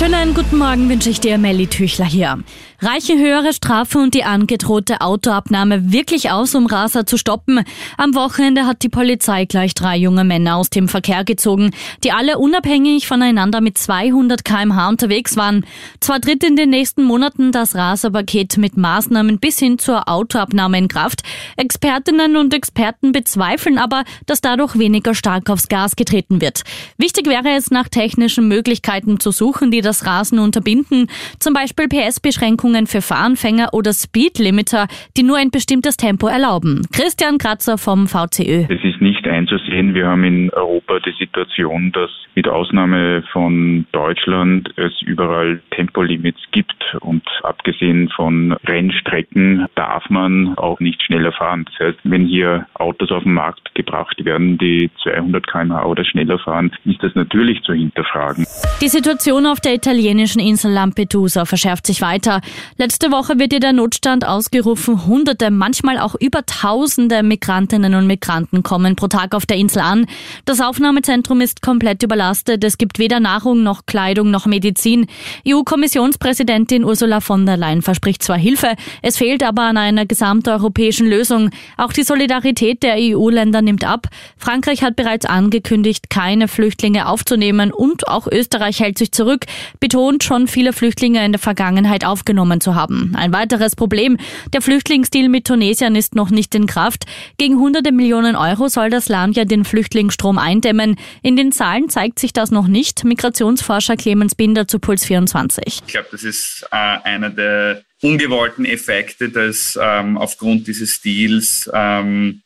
Schönen guten Morgen wünsche ich dir, Melly Tüchler hier. Reiche höhere Strafe und die angedrohte Autoabnahme wirklich aus, um Raser zu stoppen? Am Wochenende hat die Polizei gleich drei junge Männer aus dem Verkehr gezogen, die alle unabhängig voneinander mit 200 kmh unterwegs waren. Zwar tritt in den nächsten Monaten das Raserpaket mit Maßnahmen bis hin zur Autoabnahme in Kraft. Expertinnen und Experten bezweifeln aber, dass dadurch weniger stark aufs Gas getreten wird. Wichtig wäre es, nach technischen Möglichkeiten zu suchen, die das Rasen unterbinden, zum Beispiel PS-Beschränkungen für Fahranfänger oder Speedlimiter, die nur ein bestimmtes Tempo erlauben. Christian Kratzer vom VCÖ. Nicht einzusehen. Wir haben in Europa die Situation, dass mit Ausnahme von Deutschland es überall Tempolimits gibt und abgesehen von Rennstrecken darf man auch nicht schneller fahren. Das heißt, wenn hier Autos auf den Markt gebracht werden, die 200 km/h oder schneller fahren, ist das natürlich zu hinterfragen. Die Situation auf der italienischen Insel Lampedusa verschärft sich weiter. Letzte Woche wird ihr der Notstand ausgerufen. Hunderte, manchmal auch über Tausende Migrantinnen und Migranten kommen pro Tag auf der Insel an. Das Aufnahmezentrum ist komplett überlastet. Es gibt weder Nahrung noch Kleidung noch Medizin. EU-Kommissionspräsidentin Ursula von der Leyen verspricht zwar Hilfe, es fehlt aber an einer gesamteuropäischen Lösung. Auch die Solidarität der EU-Länder nimmt ab. Frankreich hat bereits angekündigt, keine Flüchtlinge aufzunehmen und auch Österreich hält sich zurück betont schon viele Flüchtlinge in der Vergangenheit aufgenommen zu haben. Ein weiteres Problem, der Flüchtlingsdeal mit Tunesien ist noch nicht in Kraft. Gegen hunderte Millionen Euro soll das Land ja den Flüchtlingsstrom eindämmen. In den Zahlen zeigt sich das noch nicht. Migrationsforscher Clemens Binder zu Puls 24. Ich glaube, das ist äh, einer der ungewollten Effekte, dass ähm, aufgrund dieses Deals ähm,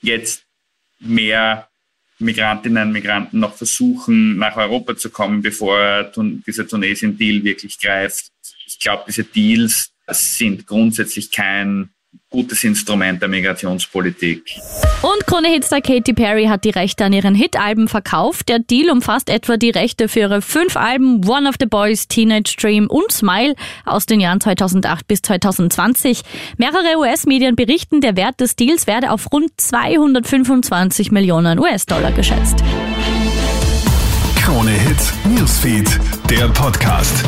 jetzt mehr Migrantinnen und Migranten noch versuchen, nach Europa zu kommen, bevor dieser Tunesien-Deal wirklich greift. Ich glaube, diese Deals sind grundsätzlich kein gutes Instrument der Migrationspolitik. Und Krone-Hitstar Katy Perry hat die Rechte an ihren Hit-Alben verkauft. Der Deal umfasst etwa die Rechte für ihre fünf Alben One of the Boys, Teenage Dream und Smile aus den Jahren 2008 bis 2020. Mehrere US-Medien berichten, der Wert des Deals werde auf rund 225 Millionen US-Dollar geschätzt. Krone Hits, Newsfeed, der Podcast.